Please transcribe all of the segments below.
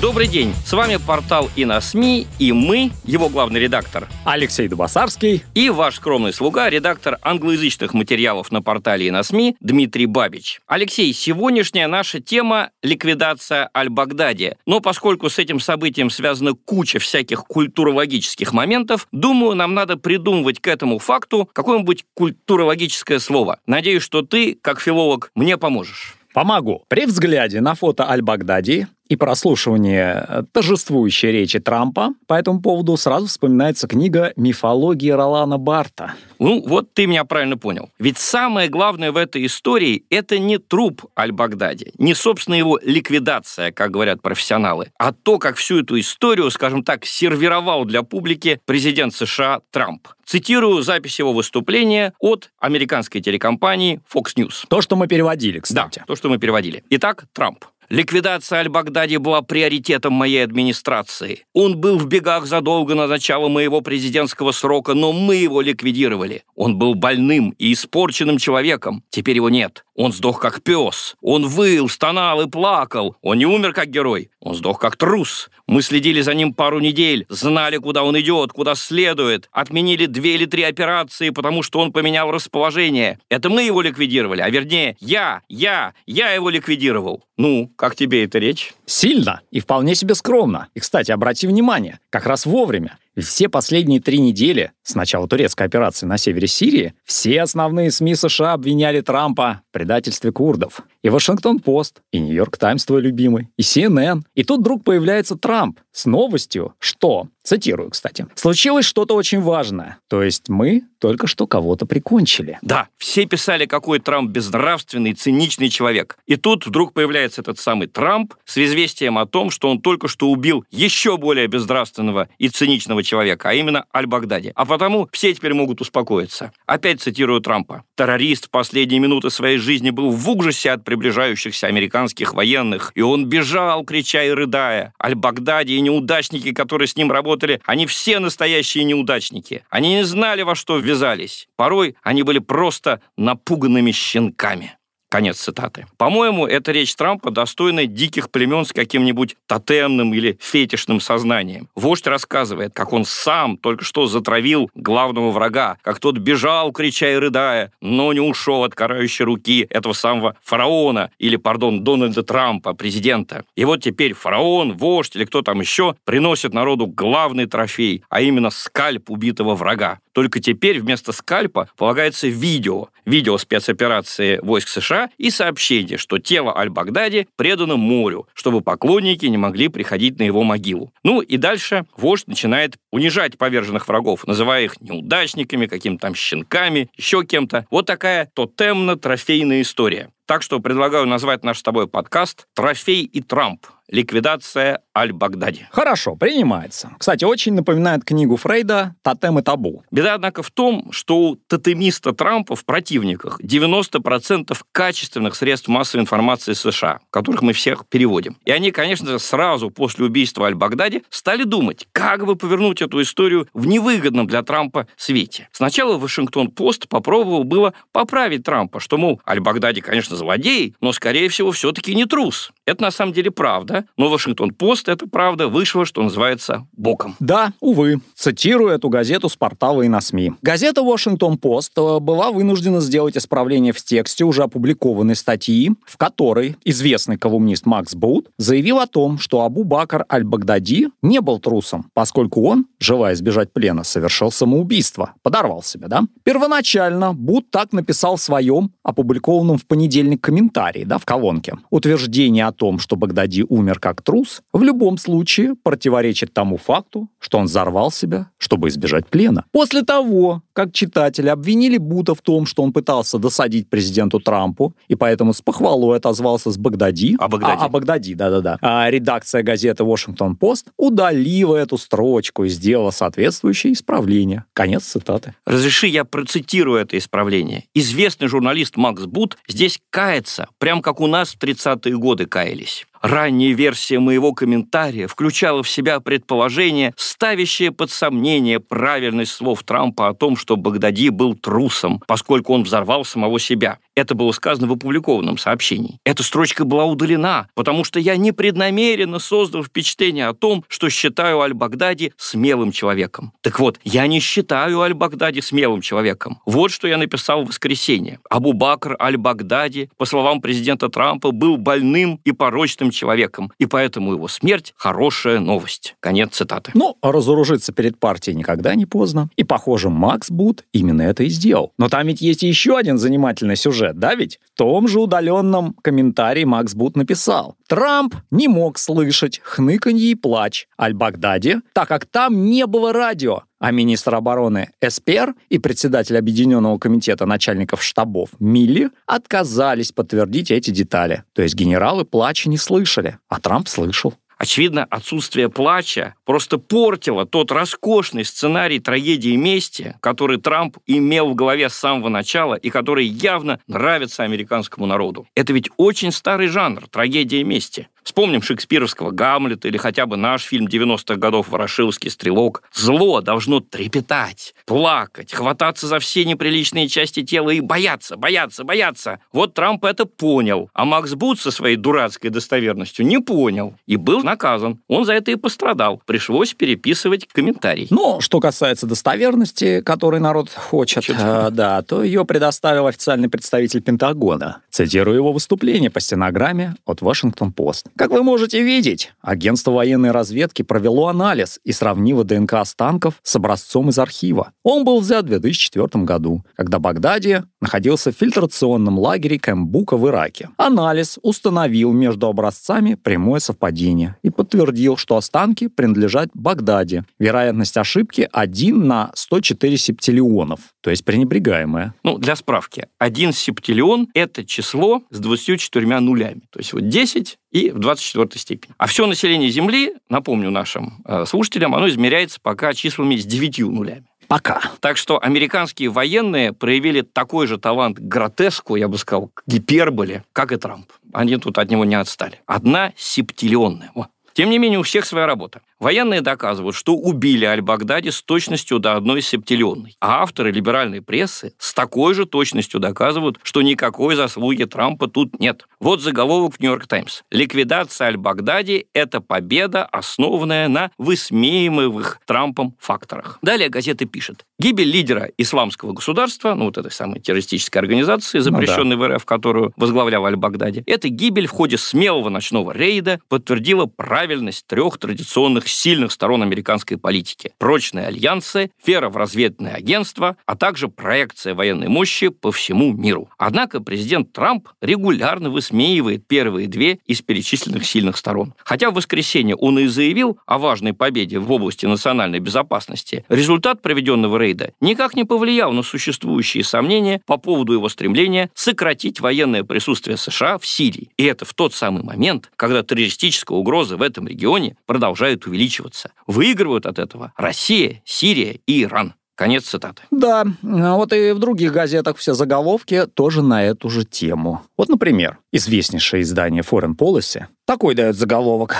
Добрый день, с вами портал и на СМИ, и мы, его главный редактор, Алексей Дубасарский. и ваш скромный слуга, редактор англоязычных материалов на портале и на СМИ Дмитрий Бабич. Алексей, сегодняшняя наша тема – ликвидация Аль-Багдади. Но поскольку с этим событием связана куча всяких культурологических моментов, думаю, нам надо придумывать к этому факту какое-нибудь культурологическое слово. Надеюсь, что ты, как филолог, мне поможешь. Помогу. При взгляде на фото Аль-Багдади и прослушивании э, торжествующей речи Трампа по этому поводу сразу вспоминается книга «Мифология Ролана Барта». Ну, вот ты меня правильно понял. Ведь самое главное в этой истории – это не труп Аль-Багдади, не, собственно, его ликвидация, как говорят профессионалы, а то, как всю эту историю, скажем так, сервировал для публики президент США Трамп. Цитирую запись его выступления от американской телекомпании Fox News. То, что мы переводили, кстати. Да, то, что мы переводили. Итак, Трамп. Ликвидация Аль-Багдади была приоритетом моей администрации. Он был в бегах задолго до начала моего президентского срока, но мы его ликвидировали. Он был больным и испорченным человеком. Теперь его нет. Он сдох как пес. Он выл, стонал и плакал. Он не умер как герой. Он сдох как трус. Мы следили за ним пару недель, знали, куда он идет, куда следует. Отменили две или три операции, потому что он поменял расположение. Это мы его ликвидировали, а вернее, я, я, я его ликвидировал. Ну, как тебе эта речь? Сильно и вполне себе скромно. И, кстати, обрати внимание, как раз вовремя. Ведь все последние три недели с начала турецкой операции на севере Сирии все основные СМИ США обвиняли Трампа в предательстве курдов. И Вашингтон-Пост, и Нью-Йорк Таймс твой любимый, и CNN. И тут вдруг появляется Трамп с новостью, что, цитирую, кстати, «Случилось что-то очень важное, то есть мы только что кого-то прикончили». Да, все писали, какой Трамп безнравственный, циничный человек. И тут вдруг появляется этот самый Трамп с известием о том, что он только что убил еще более безнравственного и циничного человека, а именно Аль-Багдади. А потому все теперь могут успокоиться. Опять цитирую Трампа. Террорист в последние минуты своей жизни был в ужасе от приближающихся американских военных, и он бежал, крича и рыдая. Аль-Багдади и неудачники, которые с ним работали, они все настоящие неудачники. Они не знали, во что ввязались. Порой они были просто напуганными щенками. Конец цитаты. По-моему, эта речь Трампа достойна диких племен с каким-нибудь тотемным или фетишным сознанием. Вождь рассказывает, как он сам только что затравил главного врага, как тот бежал, крича и рыдая, но не ушел от карающей руки этого самого фараона, или, пардон, Дональда Трампа, президента. И вот теперь фараон, вождь или кто там еще приносит народу главный трофей, а именно скальп убитого врага. Только теперь вместо скальпа полагается видео, видео спецоперации войск США и сообщение, что тело Аль-Багдади предано морю, чтобы поклонники не могли приходить на его могилу. Ну и дальше вождь начинает унижать поверженных врагов, называя их неудачниками, какими-то там щенками, еще кем-то. Вот такая тотемно-трофейная история. Так что предлагаю назвать наш с тобой подкаст «Трофей и Трамп. Ликвидация Аль-Багдади». Хорошо, принимается. Кстати, очень напоминает книгу Фрейда «Тотем и табу». Беда, однако, в том, что у тотемиста Трампа в противниках 90% качественных средств массовой информации США, которых мы всех переводим. И они, конечно же, сразу после убийства Аль-Багдади стали думать, как бы повернуть эту историю в невыгодном для Трампа свете. Сначала Вашингтон-Пост попробовал было поправить Трампа, что, мол, Аль-Багдади, конечно, злодей, но, скорее всего, все-таки не трус. Это на самом деле правда, но Вашингтон-Пост, это правда, вышло, что называется, боком. Да, увы. Цитирую эту газету с портала и на СМИ. Газета «Вашингтон-Пост» была вынуждена сделать исправление в тексте уже опубликованной статьи, в которой известный колумнист Макс Бут заявил о том, что Абу Бакр Аль-Багдади не был трусом, поскольку он, желая избежать плена, совершил самоубийство, подорвал себя, да? Первоначально Бут так написал в своем, опубликованном в понедельник комментарии, да, в колонке, утверждение о том, что Багдади умер как трус, в любом случае противоречит тому факту, что он взорвал себя, чтобы избежать плена. После того, как читатели обвинили Бута в том, что он пытался досадить президенту Трампу, и поэтому с похвалой отозвался с Багдади. О Багдади. А, о Багдади, да-да-да. А редакция газеты «Вашингтон-Пост» удалила эту строчку и сделала соответствующее исправление. Конец цитаты. Разреши я процитирую это исправление. Известный журналист Макс Бут здесь кается, прям как у нас в 30-е годы каялись. Ранняя версия моего комментария включала в себя предположение, ставящее под сомнение правильность слов Трампа о том, что Багдади был трусом, поскольку он взорвал самого себя. Это было сказано в опубликованном сообщении. Эта строчка была удалена, потому что я непреднамеренно создал впечатление о том, что считаю Аль-Багдади смелым человеком. Так вот, я не считаю Аль-Багдади смелым человеком. Вот что я написал в воскресенье. Абу Бакр Аль-Багдади, по словам президента Трампа, был больным и порочным человеком, и поэтому его смерть – хорошая новость. Конец цитаты. Но разоружиться перед партией никогда не поздно. И, похоже, Макс Бут именно это и сделал. Но там ведь есть еще один занимательный сюжет, да ведь? В том же удаленном комментарии Макс Бут написал. Трамп не мог слышать хныканье и плач Аль-Багдади, так как там не было радио, а министр обороны Эспер и председатель Объединенного комитета начальников штабов Милли отказались подтвердить эти детали. То есть генералы плача не слышали, а Трамп слышал. Очевидно, отсутствие плача просто портило тот роскошный сценарий трагедии мести, который Трамп имел в голове с самого начала и который явно нравится американскому народу. Это ведь очень старый жанр трагедия мести. Вспомним шекспировского Гамлета или хотя бы наш фильм 90-х годов «Ворошиловский стрелок». Зло должно трепетать, плакать, хвататься за все неприличные части тела и бояться, бояться, бояться. Вот Трамп это понял, а Макс Бут со своей дурацкой достоверностью не понял и был наказан. Он за это и пострадал. Пришлось переписывать комментарий. Но что касается достоверности, которой народ хочет, э, да, то ее предоставил официальный представитель Пентагона. Цитирую его выступление по стенограмме от Вашингтон-Пост. Как вы можете видеть, агентство военной разведки провело анализ и сравнило ДНК останков с образцом из архива. Он был взят в 2004 году, когда Багдади находился в фильтрационном лагере Кэмбука в Ираке. Анализ установил между образцами прямое совпадение и подтвердил, что останки принадлежат Багдади. Вероятность ошибки 1 на 104 септиллионов, то есть пренебрегаемая. Ну, для справки, один септиллион – это число с 24 нулями. То есть вот 10 и в 24 степени. А все население Земли, напомню нашим э, слушателям, оно измеряется пока числами с 9 нулями. Пока. Так что американские военные проявили такой же талант к гротеску, я бы сказал, к гиперболе, как и Трамп. Они тут от него не отстали. Одна септиллионная. Тем не менее, у всех своя работа. Военные доказывают, что убили Аль-Багдади с точностью до одной септиллионной. А авторы либеральной прессы с такой же точностью доказывают, что никакой заслуги Трампа тут нет. Вот заголовок в «Нью-Йорк Таймс». Ликвидация Аль-Багдади – это победа, основанная на высмеиваемых Трампом факторах. Далее газета пишет. Гибель лидера исламского государства, ну вот этой самой террористической организации, запрещенной ну, да. в РФ, которую возглавлял Аль-Багдади, эта гибель в ходе смелого ночного рейда подтвердила правильность трех традиционных сильных сторон американской политики. Прочные альянсы, вера в разведное агентство, а также проекция военной мощи по всему миру. Однако президент Трамп регулярно высмеивает первые две из перечисленных сильных сторон. Хотя в воскресенье он и заявил о важной победе в области национальной безопасности, результат проведенного рейда никак не повлиял на существующие сомнения по поводу его стремления сократить военное присутствие США в Сирии. И это в тот самый момент, когда террористическая угроза в этом регионе продолжает увеличиваться увеличиваться. Выигрывают от этого Россия, Сирия и Иран. Конец цитаты. Да, вот и в других газетах все заголовки тоже на эту же тему. Вот, например, известнейшее издание Foreign Policy такой дает заголовок.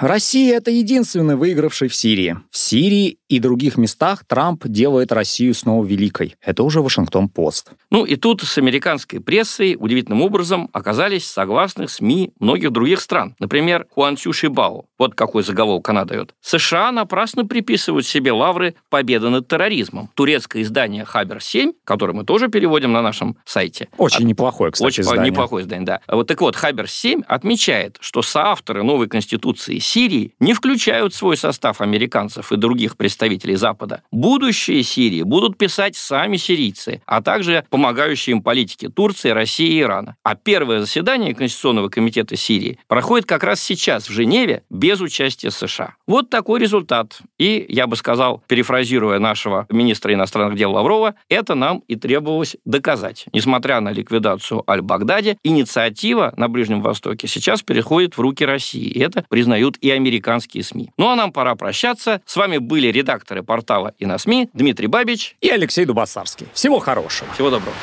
Россия — это единственный выигравший в Сирии. В Сирии и других местах Трамп делает Россию снова великой. Это уже Вашингтон-Пост. Ну и тут с американской прессой удивительным образом оказались согласны СМИ многих других стран. Например, Хуан Цюшибао. Вот какой заголовок она дает. США напрасно приписывают себе лавры победы над терроризмом. Турецкое издание «Хабер-7», которое мы тоже переводим на нашем сайте. Очень от... неплохое, кстати, Очень издание. неплохое издание, да. Вот так вот, «Хабер-7» отмечает, что соавторы новой конституции Сирии не включают в свой состав американцев и других представителей Запада. Будущее Сирии будут писать сами сирийцы, а также помогающие им политики Турции, России и Ирана. А первое заседание Конституционного комитета Сирии проходит как раз сейчас в Женеве без участия США. Вот такой результат. И, я бы сказал, перефразируя нашего министра иностранных дел Лаврова, это нам и требовалось доказать. Несмотря на ликвидацию Аль-Багдади, инициатива на Ближнем Востоке сейчас переходит в руки России. И это признают и американские СМИ. Ну а нам пора прощаться. С вами были редакторы портала и на СМИ Дмитрий Бабич и Алексей Дубасарский. Всего хорошего. Всего доброго.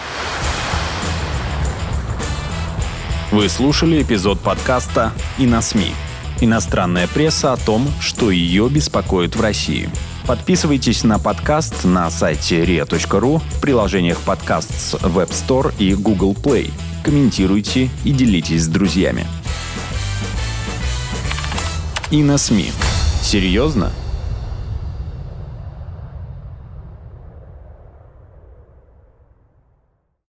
Вы слушали эпизод подкаста «И на СМИ». Иностранная пресса о том, что ее беспокоит в России. Подписывайтесь на подкаст на сайте ria.ru в приложениях подкаст с Web Store и Google Play. Комментируйте и делитесь с друзьями. И на СМИ. Серьезно?